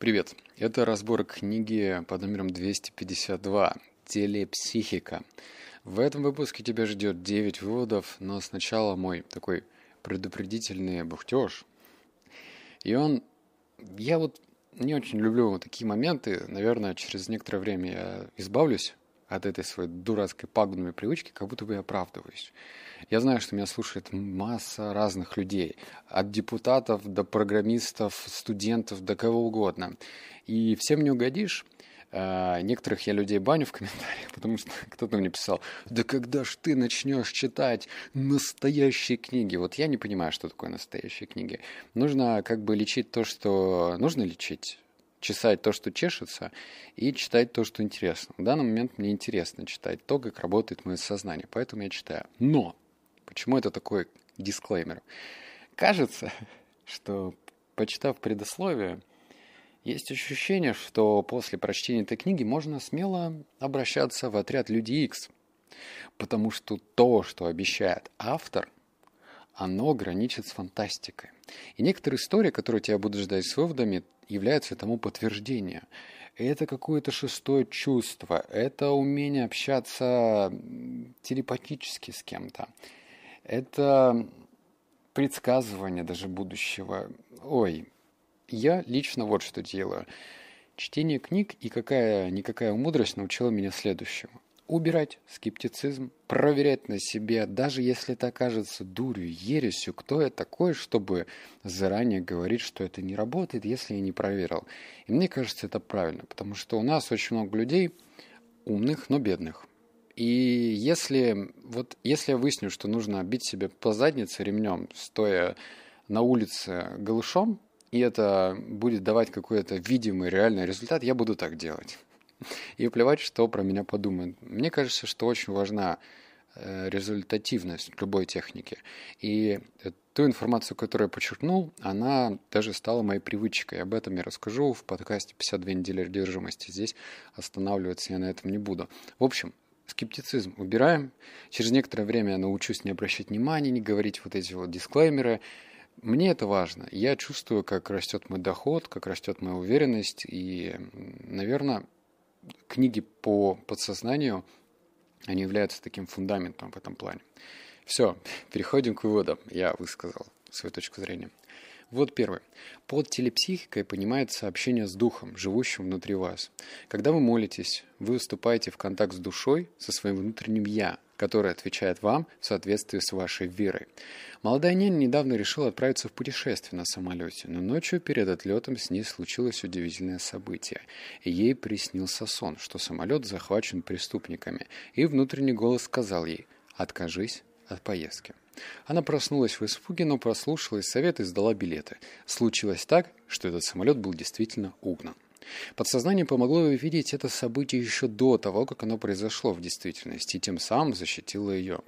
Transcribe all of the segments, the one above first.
Привет. Это разбор книги под номером 252 «Телепсихика». В этом выпуске тебя ждет 9 выводов, но сначала мой такой предупредительный бухтеж. И он... Я вот не очень люблю такие моменты. Наверное, через некоторое время я избавлюсь от этой своей дурацкой пагубной привычки, как будто бы я оправдываюсь. Я знаю, что меня слушает масса разных людей, от депутатов до программистов, студентов, до кого угодно. И всем не угодишь. Uh, некоторых я людей баню в комментариях, потому что кто-то мне писал, да когда ж ты начнешь читать настоящие книги? Вот я не понимаю, что такое настоящие книги. Нужно как бы лечить то, что нужно лечить, чесать то, что чешется, и читать то, что интересно. В данный момент мне интересно читать то, как работает мое сознание, поэтому я читаю. Но! Почему это такой дисклеймер? Кажется, что, почитав предисловие, есть ощущение, что после прочтения этой книги можно смело обращаться в отряд Люди X, потому что то, что обещает автор, оно граничит с фантастикой. И некоторые истории, которые тебя будут ждать с выводами, являются тому подтверждением. Это какое-то шестое чувство, это умение общаться телепатически с кем-то, это предсказывание даже будущего. Ой, я лично вот что делаю. Чтение книг и какая-никакая мудрость научила меня следующему убирать скептицизм, проверять на себе, даже если это окажется дурью, ересью, кто я такой, чтобы заранее говорить, что это не работает, если я не проверил. И мне кажется, это правильно, потому что у нас очень много людей умных, но бедных. И если, вот, если я выясню, что нужно бить себе по заднице ремнем, стоя на улице голышом, и это будет давать какой-то видимый реальный результат, я буду так делать и плевать, что про меня подумают. Мне кажется, что очень важна э, результативность любой техники. И ту информацию, которую я подчеркнул, она даже стала моей привычкой. Об этом я расскажу в подкасте «52 недели одержимости». Здесь останавливаться я на этом не буду. В общем, скептицизм убираем. Через некоторое время я научусь не обращать внимания, не говорить вот эти вот дисклеймеры. Мне это важно. Я чувствую, как растет мой доход, как растет моя уверенность. И, наверное, книги по подсознанию, они являются таким фундаментом в этом плане. Все, переходим к выводам. Я высказал свою точку зрения. Вот первый. Под телепсихикой понимается общение с духом, живущим внутри вас. Когда вы молитесь, вы вступаете в контакт с душой, со своим внутренним «я», которое отвечает вам в соответствии с вашей верой. Молодая няня недавно решила отправиться в путешествие на самолете, но ночью перед отлетом с ней случилось удивительное событие. ей приснился сон, что самолет захвачен преступниками, и внутренний голос сказал ей «Откажись от поездки». Она проснулась в испуге, но прослушалась совет и сдала билеты. Случилось так, что этот самолет был действительно угнан. Подсознание помогло ей видеть это событие еще до того, как оно произошло в действительности, и тем самым защитило ее.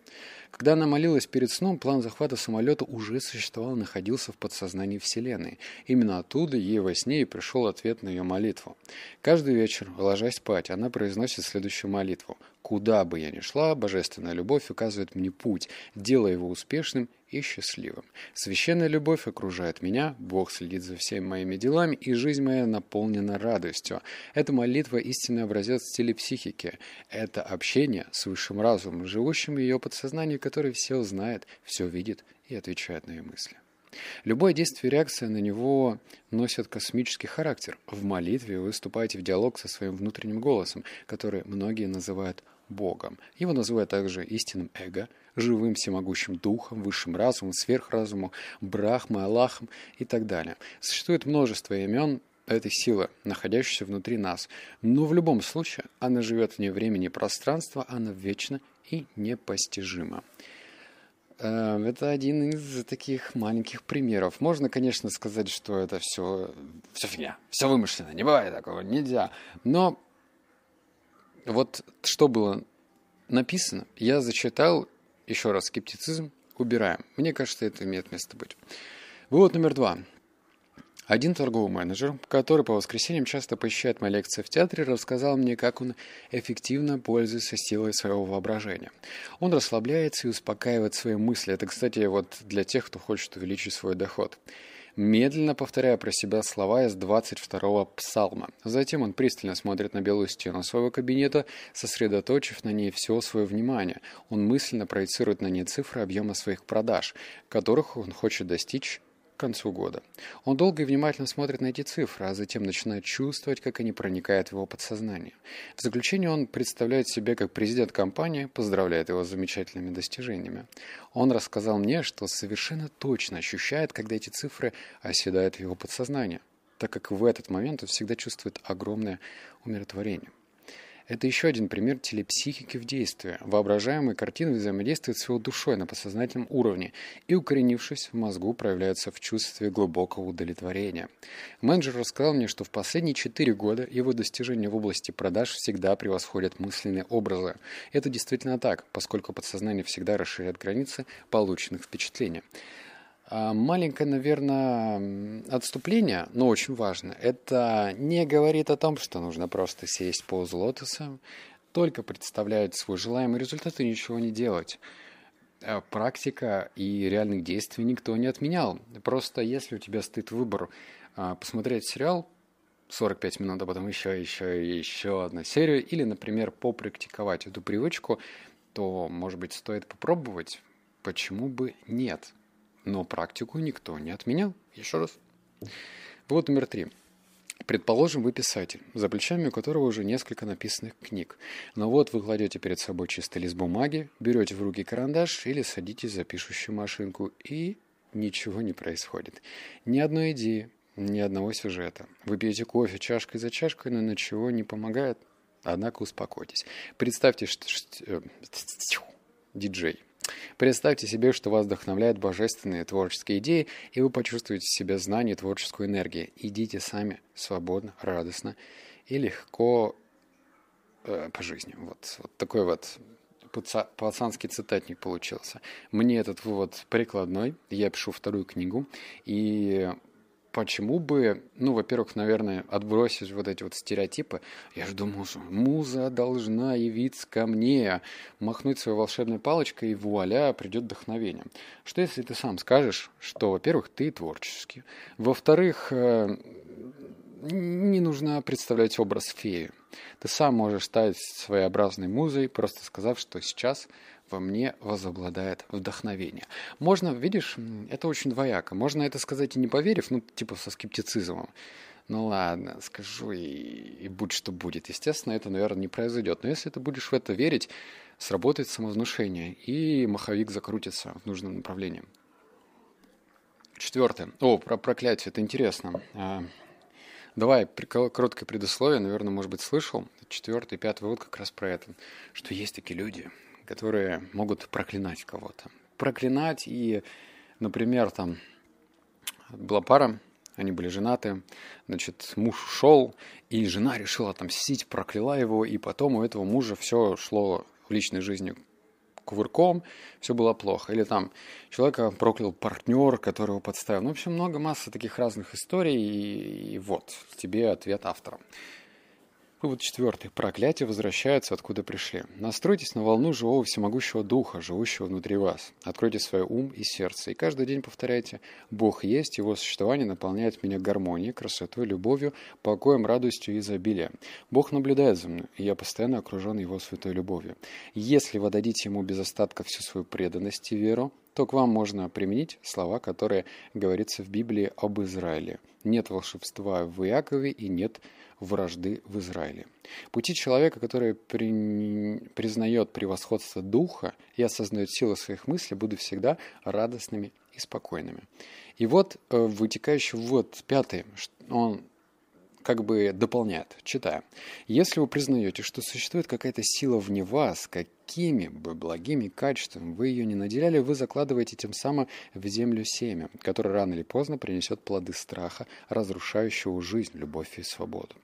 Когда она молилась перед сном, план захвата самолета уже существовал, находился в подсознании Вселенной. Именно оттуда ей во сне и пришел ответ на ее молитву. Каждый вечер, ложась спать, она произносит следующую молитву. «Куда бы я ни шла, божественная любовь указывает мне путь, делая его успешным и счастливым. Священная любовь окружает меня, Бог следит за всеми моими делами, и жизнь моя наполнена радостью. Эта молитва – истинный образец телепсихики. Это общение с высшим разумом, живущим в ее подсознании, который все знает, все видит и отвечает на ее мысли. Любое действие и реакция на него носят космический характер. В молитве вы вступаете в диалог со своим внутренним голосом, который многие называют Богом. Его называют также истинным эго, живым всемогущим духом, высшим разумом, сверхразумом, брахмой, Аллахом и так далее. Существует множество имен этой силы, находящейся внутри нас. Но в любом случае она живет вне времени и пространства, она вечна и непостижима. Э, это один из таких маленьких примеров. Можно, конечно, сказать, что это все, все фигня, все вымышленно, не бывает такого, нельзя. Но вот что было написано, я зачитал, еще раз, скептицизм убираем. Мне кажется, это имеет место быть. Вывод номер два. Один торговый менеджер, который по воскресеньям часто посещает мои лекции в театре, рассказал мне, как он эффективно пользуется силой своего воображения. Он расслабляется и успокаивает свои мысли. Это, кстати, вот для тех, кто хочет увеличить свой доход. медленно повторяя про себя слова из 22-го псалма. Затем он пристально смотрит на белую стену своего кабинета, сосредоточив на ней все свое внимание. Он мысленно проецирует на ней цифры объема своих продаж, которых он хочет достичь концу года. Он долго и внимательно смотрит на эти цифры, а затем начинает чувствовать, как они проникают в его подсознание. В заключение он представляет себя как президент компании, поздравляет его с замечательными достижениями. Он рассказал мне, что совершенно точно ощущает, когда эти цифры оседают в его подсознание, так как в этот момент он всегда чувствует огромное умиротворение. Это еще один пример телепсихики в действии. Воображаемые картины взаимодействуют с его душой на подсознательном уровне и, укоренившись в мозгу, проявляются в чувстве глубокого удовлетворения. Менеджер рассказал мне, что в последние четыре года его достижения в области продаж всегда превосходят мысленные образы. Это действительно так, поскольку подсознание всегда расширяет границы полученных впечатлений. А, маленькое, наверное, отступление, но очень важно. Это не говорит о том, что нужно просто сесть позу лотоса, только представлять свой желаемый результат и ничего не делать. А, практика и реальных действий никто не отменял. Просто если у тебя стоит выбор а, посмотреть сериал 45 минут, а потом еще, еще еще одну серию, или, например, попрактиковать эту привычку, то, может быть, стоит попробовать. Почему бы нет? Но практику никто не отменял. Еще раз. Вот номер три. Предположим, вы писатель, за плечами у которого уже несколько написанных книг. Но вот вы кладете перед собой чистый лист бумаги, берете в руки карандаш или садитесь за пишущую машинку, и ничего не происходит. Ни одной идеи, ни одного сюжета. Вы пьете кофе чашкой за чашкой, но ничего не помогает. Однако успокойтесь. Представьте, что... Э, диджей Представьте себе, что вас вдохновляют божественные творческие идеи, и вы почувствуете в себе знание и творческую энергию. Идите сами, свободно, радостно и легко э, по жизни. Вот, вот такой вот пацанский цитатник получился. Мне этот вывод прикладной. Я пишу вторую книгу, и почему бы, ну, во-первых, наверное, отбросить вот эти вот стереотипы. Я жду музу. Муза должна явиться ко мне, махнуть своей волшебной палочкой, и вуаля, придет вдохновение. Что если ты сам скажешь, что, во-первых, ты творческий, во-вторых, э, не нужно представлять образ феи. Ты сам можешь стать своеобразной музой, просто сказав, что сейчас во мне возобладает вдохновение. Можно, видишь, это очень двояко. Можно это сказать и не поверив, ну, типа со скептицизмом. Ну ладно, скажу и, и будь что будет. Естественно, это, наверное, не произойдет. Но если ты будешь в это верить, сработает самовнушение, и маховик закрутится в нужном направлении. Четвертое. О, про проклятие, это интересно. А, давай, короткое предусловие, наверное, может быть, слышал. Четвертый, пятый вывод как раз про это. Что есть такие люди, которые могут проклинать кого-то. Проклинать и, например, там была пара, они были женаты, значит, муж ушел, и жена решила отомстить, прокляла его, и потом у этого мужа все шло в личной жизни кувырком, все было плохо. Или там человека проклял партнер, которого подставил. Ну, в общем, много массы таких разных историй, и, и вот тебе ответ автора. Вывод четвертый. Проклятия возвращаются, откуда пришли. Настройтесь на волну живого всемогущего духа, живущего внутри вас. Откройте свой ум и сердце. И каждый день повторяйте «Бог есть, Его существование наполняет меня гармонией, красотой, любовью, покоем, радостью и изобилием. Бог наблюдает за мной, и я постоянно окружен Его святой любовью. Если вы дадите Ему без остатка всю свою преданность и веру, то к вам можно применить слова, которые говорится в Библии об Израиле. Нет волшебства в Иакове и нет вражды в Израиле. Пути человека, который при... признает превосходство духа и осознает силу своих мыслей, будут всегда радостными и спокойными. И вот э, вытекающий вот пятый, он как бы дополняет, читая. Если вы признаете, что существует какая-то сила вне вас, какими бы благими качествами вы ее не наделяли, вы закладываете тем самым в землю семя, которое рано или поздно принесет плоды страха, разрушающего жизнь, любовь и свободу.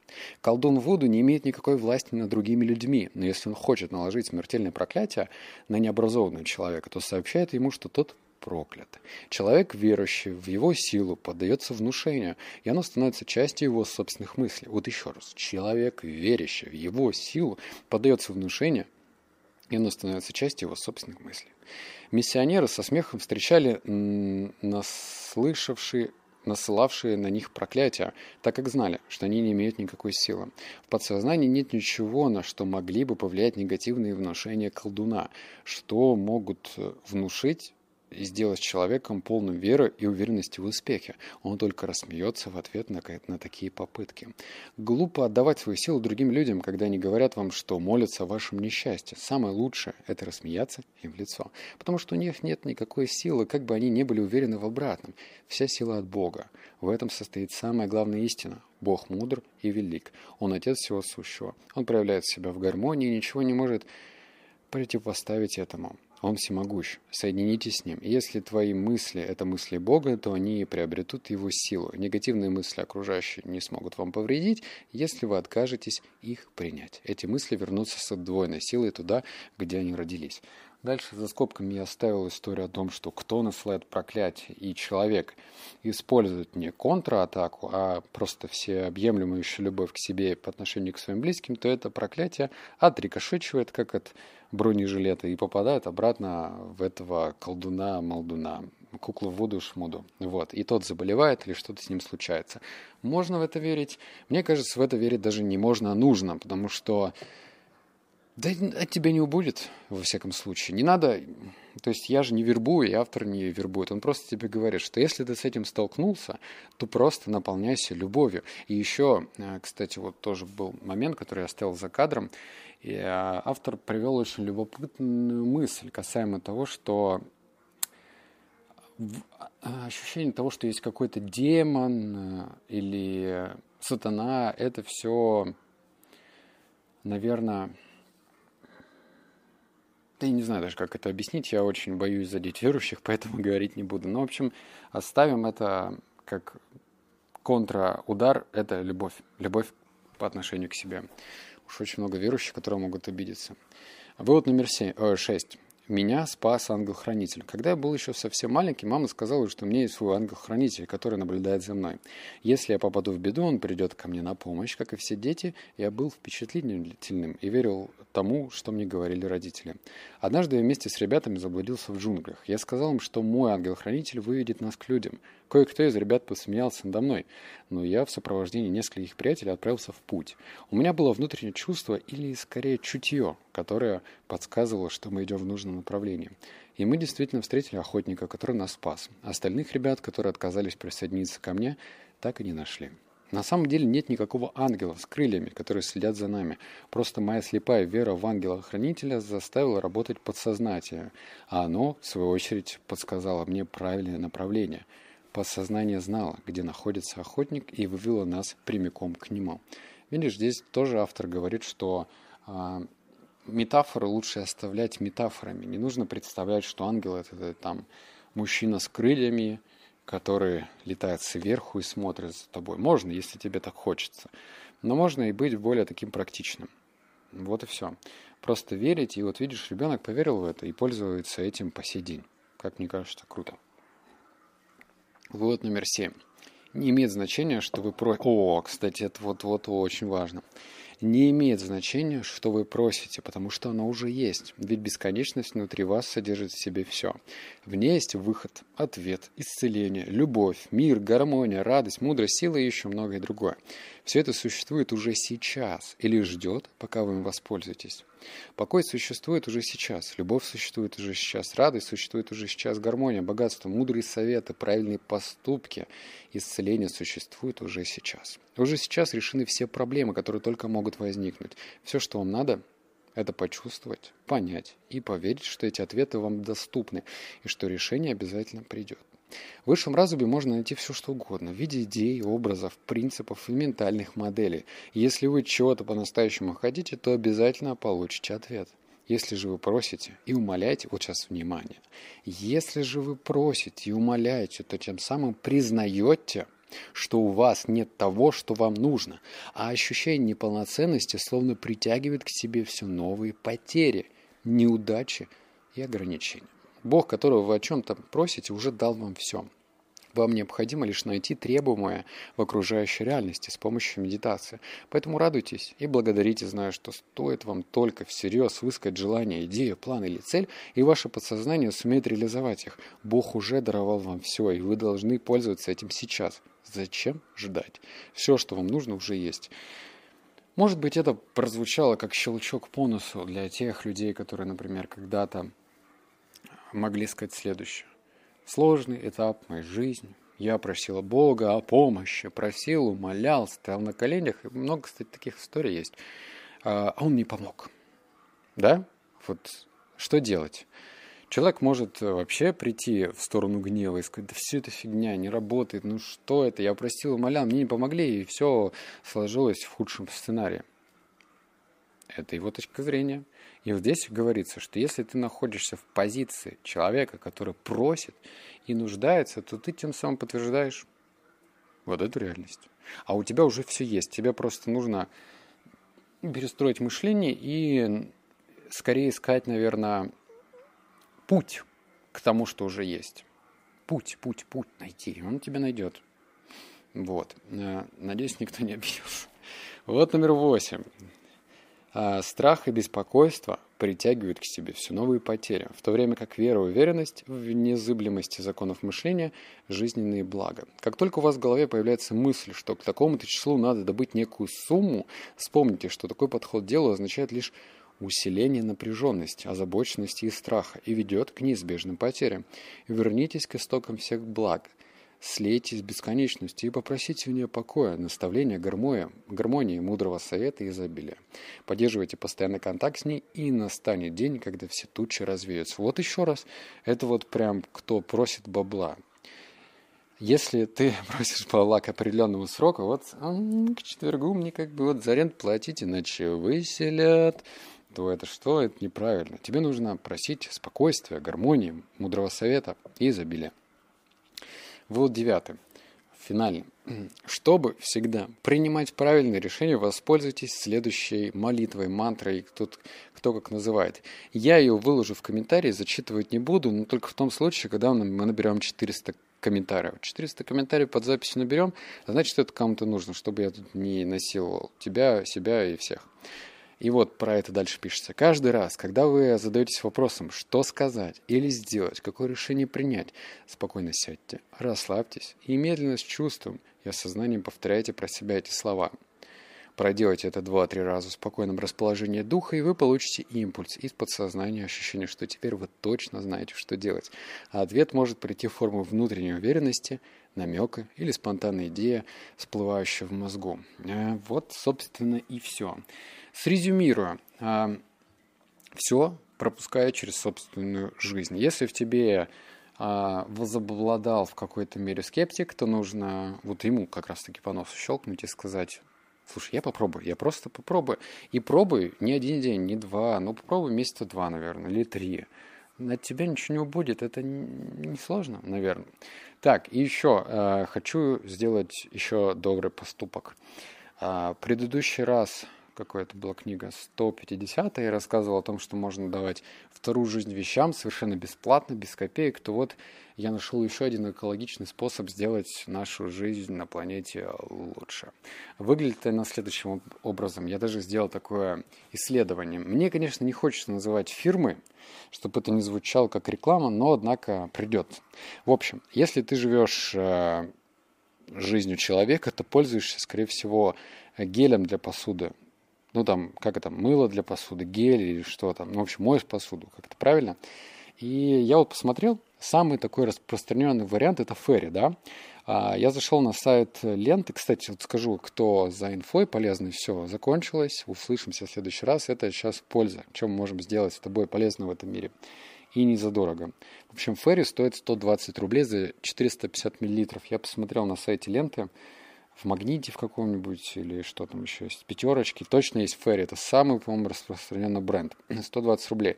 Колдун Вуду не имеет никакой власти над другими людьми, но если он хочет наложить смертельное проклятие на необразованного человека, то сообщает ему, что тот проклят. Человек, верующий в его силу, поддается внушению, и оно становится частью его собственных мыслей. Вот еще раз. Человек, верящий в его силу, поддается внушению, и оно становится частью его собственных мыслей. Миссионеры со смехом встречали наслышавшие насылавшие на них проклятия, так как знали, что они не имеют никакой силы. В подсознании нет ничего, на что могли бы повлиять негативные внушения колдуна, что могут внушить и сделать человеком полным веры и уверенности в успехе. Он только рассмеется в ответ на, на такие попытки. Глупо отдавать свою силу другим людям, когда они говорят вам, что молятся о вашем несчастье. Самое лучшее – это рассмеяться им в лицо. Потому что у них нет никакой силы, как бы они ни были уверены в обратном. Вся сила от Бога. В этом состоит самая главная истина. Бог мудр и велик. Он Отец всего сущего. Он проявляет себя в гармонии и ничего не может противопоставить этому. Он всемогущ. Соединитесь с Ним. И если твои мысли – это мысли Бога, то они приобретут Его силу. Негативные мысли окружающие не смогут вам повредить, если вы откажетесь их принять. Эти мысли вернутся с удвоенной силой туда, где они родились. Дальше за скобками я оставил историю о том, что кто насылает проклятие, и человек использует не контратаку, а просто всеобъемлющую любовь к себе по отношению к своим близким, то это проклятие отрикошечивает, как от бронежилета, и попадает обратно в этого колдуна-молдуна, куклу в воду шмуду. Вот. И тот заболевает или что-то с ним случается. Можно в это верить? Мне кажется, в это верить даже не можно, а нужно, потому что да от тебя не убудет, во всяком случае. Не надо... То есть я же не вербую, и автор не вербует. Он просто тебе говорит, что если ты с этим столкнулся, то просто наполняйся любовью. И еще, э, кстати, вот тоже был момент, который я оставил за кадром. И э, автор привел очень любопытную мысль касаемо того, что э, ощущение того, что есть какой-то демон или сатана, это все, наверное, да я не знаю даже, как это объяснить. Я очень боюсь задеть верующих, поэтому говорить не буду. Но, в общем, оставим это как контраудар. Это любовь. Любовь по отношению к себе. Уж очень много верующих, которые могут обидеться. Вывод номер 7, э, 6. Меня спас ангел-хранитель. Когда я был еще совсем маленький, мама сказала, что у меня есть свой ангел-хранитель, который наблюдает за мной. Если я попаду в беду, он придет ко мне на помощь. Как и все дети, я был впечатлительным и верил тому, что мне говорили родители. Однажды я вместе с ребятами заблудился в джунглях. Я сказал им, что мой ангел-хранитель выведет нас к людям. Кое-кто из ребят посмеялся надо мной, но я в сопровождении нескольких приятелей отправился в путь. У меня было внутреннее чувство или скорее чутье, которое подсказывало, что мы идем в нужном направлении. И мы действительно встретили охотника, который нас спас. Остальных ребят, которые отказались присоединиться ко мне, так и не нашли. На самом деле нет никакого ангела с крыльями, которые следят за нами. Просто моя слепая вера в ангела-хранителя заставила работать подсознание, а оно, в свою очередь, подсказало мне правильное направление – Подсознание знало, где находится охотник, и вывело нас прямиком к нему. Видишь, здесь тоже автор говорит, что э, метафоры лучше оставлять метафорами. Не нужно представлять, что ангел это, это там мужчина с крыльями, который летает сверху и смотрит за тобой. Можно, если тебе так хочется. Но можно и быть более таким практичным. Вот и все. Просто верить, и вот видишь, ребенок поверил в это и пользуется этим по сей день. Как мне кажется, круто. Вывод номер семь. Не имеет значения, что вы про... О, кстати, это вот-вот очень важно. Не имеет значения, что вы просите, потому что оно уже есть. Ведь бесконечность внутри вас содержит в себе все. В ней есть выход, ответ, исцеление, любовь, мир, гармония, радость, мудрость, сила и еще многое другое. Все это существует уже сейчас или ждет, пока вы им воспользуетесь. Покой существует уже сейчас, любовь существует уже сейчас, радость существует уже сейчас, гармония, богатство, мудрые советы, правильные поступки, исцеление существует уже сейчас. Уже сейчас решены все проблемы, которые только могут возникнуть. Все, что вам надо, это почувствовать, понять и поверить, что эти ответы вам доступны и что решение обязательно придет. В высшем разуме можно найти все, что угодно, в виде идей, образов, принципов и ментальных моделей. если вы чего-то по-настоящему хотите, то обязательно получите ответ. Если же вы просите и умоляете, вот сейчас внимание, если же вы просите и умоляете, то тем самым признаете, что у вас нет того, что вам нужно, а ощущение неполноценности словно притягивает к себе все новые потери, неудачи и ограничения. Бог, которого вы о чем-то просите, уже дал вам все. Вам необходимо лишь найти требуемое в окружающей реальности с помощью медитации. Поэтому радуйтесь и благодарите, зная, что стоит вам только всерьез высказать желание, идею, план или цель, и ваше подсознание сумеет реализовать их. Бог уже даровал вам все, и вы должны пользоваться этим сейчас. Зачем ждать? Все, что вам нужно, уже есть. Может быть, это прозвучало как щелчок по носу для тех людей, которые, например, когда-то могли сказать следующее. Сложный этап моей жизни. Я просила Бога о помощи, просил, умолял, стоял на коленях. И много, кстати, таких историй есть. А, а он не помог. Да? Вот что делать? Человек может вообще прийти в сторону гнева и сказать, да все это фигня, не работает, ну что это, я просил, умолял, мне не помогли, и все сложилось в худшем сценарии. Это его точка зрения. И вот здесь говорится, что если ты находишься в позиции человека, который просит и нуждается, то ты тем самым подтверждаешь вот эту реальность. А у тебя уже все есть. Тебе просто нужно перестроить мышление и скорее искать, наверное, путь к тому, что уже есть. Путь, путь, путь найти. Он тебя найдет. Вот. Э, надеюсь, никто не обиделся. Вот номер восемь. А страх и беспокойство притягивают к себе все новые потери, в то время как вера и уверенность в незыблемости законов мышления – жизненные блага. Как только у вас в голове появляется мысль, что к такому-то числу надо добыть некую сумму, вспомните, что такой подход к делу означает лишь усиление напряженности, озабоченности и страха и ведет к неизбежным потерям. Вернитесь к истокам всех благ – слейтесь с бесконечностью и попросите у нее покоя, наставления, гармония, гармонии, мудрого совета и изобилия. Поддерживайте постоянный контакт с ней, и настанет день, когда все тучи развеются. Вот еще раз, это вот прям кто просит бабла. Если ты просишь бабла к определенному сроку, вот к четвергу мне как бы вот за аренду платить, иначе выселят, то это что? Это неправильно. Тебе нужно просить спокойствия, гармонии, мудрого совета и изобилия. Вывод девятый. Финальный. Чтобы всегда принимать правильные решения, воспользуйтесь следующей молитвой, мантрой, кто, кто как называет. Я ее выложу в комментарии, зачитывать не буду, но только в том случае, когда мы наберем 400 комментариев. 400 комментариев под записью наберем, значит, это кому-то нужно, чтобы я тут не насиловал тебя, себя и всех. И вот про это дальше пишется. Каждый раз, когда вы задаетесь вопросом, что сказать или сделать, какое решение принять, спокойно сядьте, расслабьтесь и медленно с чувством и осознанием повторяйте про себя эти слова. Проделайте это два-три раза в спокойном расположении духа, и вы получите импульс из подсознания, ощущение, что теперь вы точно знаете, что делать. А ответ может прийти в форму внутренней уверенности, намека или спонтанной идеи, всплывающей в мозгу. Э, вот, собственно, и все. Срезюмирую. А, Все пропуская через собственную жизнь. Если в тебе а, возобладал в какой-то мере скептик, то нужно вот ему как раз-таки по носу щелкнуть и сказать, слушай, я попробую, я просто попробую. И пробуй не один день, не два, но попробуй месяца два, наверное, или три. От тебя ничего не убудет, это не сложно, наверное. Так, и еще э, хочу сделать еще добрый поступок. Э, предыдущий раз какая это была книга, 150 и рассказывал о том, что можно давать вторую жизнь вещам совершенно бесплатно, без копеек, то вот я нашел еще один экологичный способ сделать нашу жизнь на планете лучше. Выглядит это следующим образом. Я даже сделал такое исследование. Мне, конечно, не хочется называть фирмы, чтобы это не звучало как реклама, но, однако, придет. В общем, если ты живешь э, жизнью человека, то пользуешься, скорее всего, гелем для посуды ну там, как это, мыло для посуды, гель или что там, ну, в общем, моешь посуду, как это правильно. И я вот посмотрел, самый такой распространенный вариант это ферри, да. А, я зашел на сайт ленты, кстати, вот скажу, кто за инфой полезный, все, закончилось, услышимся в следующий раз, это сейчас польза, что мы можем сделать с тобой полезно в этом мире. И не задорого. В общем, ферри стоит 120 рублей за 450 миллилитров. Я посмотрел на сайте ленты, в Магните в каком-нибудь или что там еще есть, пятерочки. Точно есть Ферри, это самый, по-моему, распространенный бренд. 120 рублей.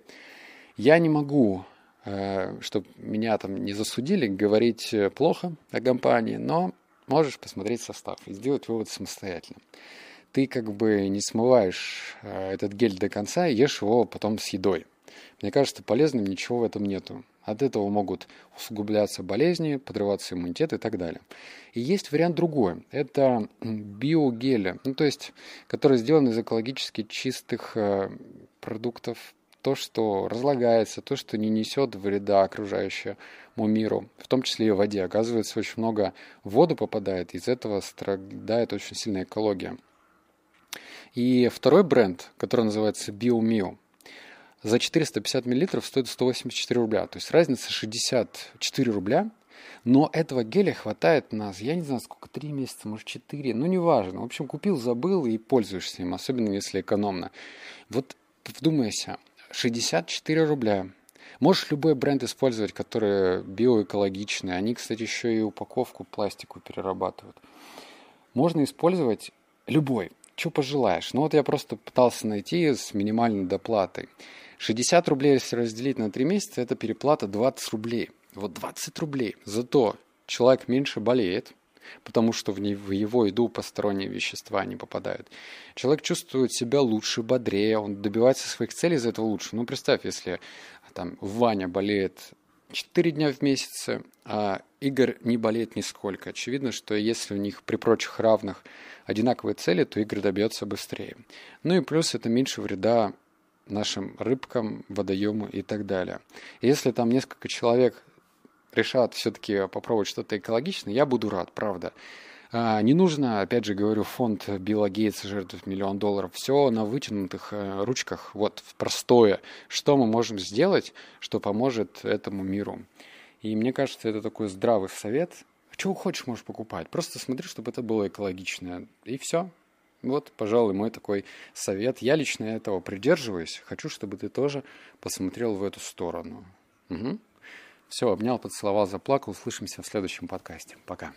Я не могу, э, чтобы меня там не засудили, говорить плохо о компании, но можешь посмотреть состав и сделать вывод самостоятельно. Ты как бы не смываешь э, этот гель до конца и ешь его потом с едой. Мне кажется, полезным ничего в этом нету. От этого могут усугубляться болезни, подрываться иммунитет и так далее. И есть вариант другой. Это биогели, ну, то есть, которые сделаны из экологически чистых э, продуктов, то, что разлагается, то, что не несет вреда окружающему миру, в том числе и воде. Оказывается, очень много в воду попадает, из этого страдает очень сильная экология. И второй бренд, который называется BioMio, за 450 мл стоит 184 рубля. То есть разница 64 рубля. Но этого геля хватает нас, я не знаю, сколько, 3 месяца, может 4, ну неважно. В общем, купил, забыл и пользуешься им, особенно если экономно. Вот вдумайся, 64 рубля. Можешь любой бренд использовать, который биоэкологичный. Они, кстати, еще и упаковку пластику перерабатывают. Можно использовать любой, что пожелаешь. Ну вот я просто пытался найти с минимальной доплатой. 60 рублей, если разделить на 3 месяца, это переплата 20 рублей. Вот 20 рублей. Зато человек меньше болеет, потому что в, его еду посторонние вещества не попадают. Человек чувствует себя лучше, бодрее, он добивается своих целей из этого лучше. Ну, представь, если там Ваня болеет 4 дня в месяц, а Игорь не болеет нисколько. Очевидно, что если у них при прочих равных одинаковые цели, то Игорь добьется быстрее. Ну и плюс это меньше вреда нашим рыбкам, водоему и так далее. если там несколько человек решат все-таки попробовать что-то экологичное, я буду рад, правда. А, не нужно, опять же говорю, фонд Билла Гейтса жертвует миллион долларов. Все на вытянутых э, ручках, вот простое. Что мы можем сделать, что поможет этому миру. И мне кажется, это такой здравый совет. Чего хочешь, можешь покупать. Просто смотри, чтобы это было экологичное. И все. Вот, пожалуй, мой такой совет. Я лично этого придерживаюсь. Хочу, чтобы ты тоже посмотрел в эту сторону. Угу. Все, обнял, поцеловал, заплакал. Услышимся в следующем подкасте. Пока.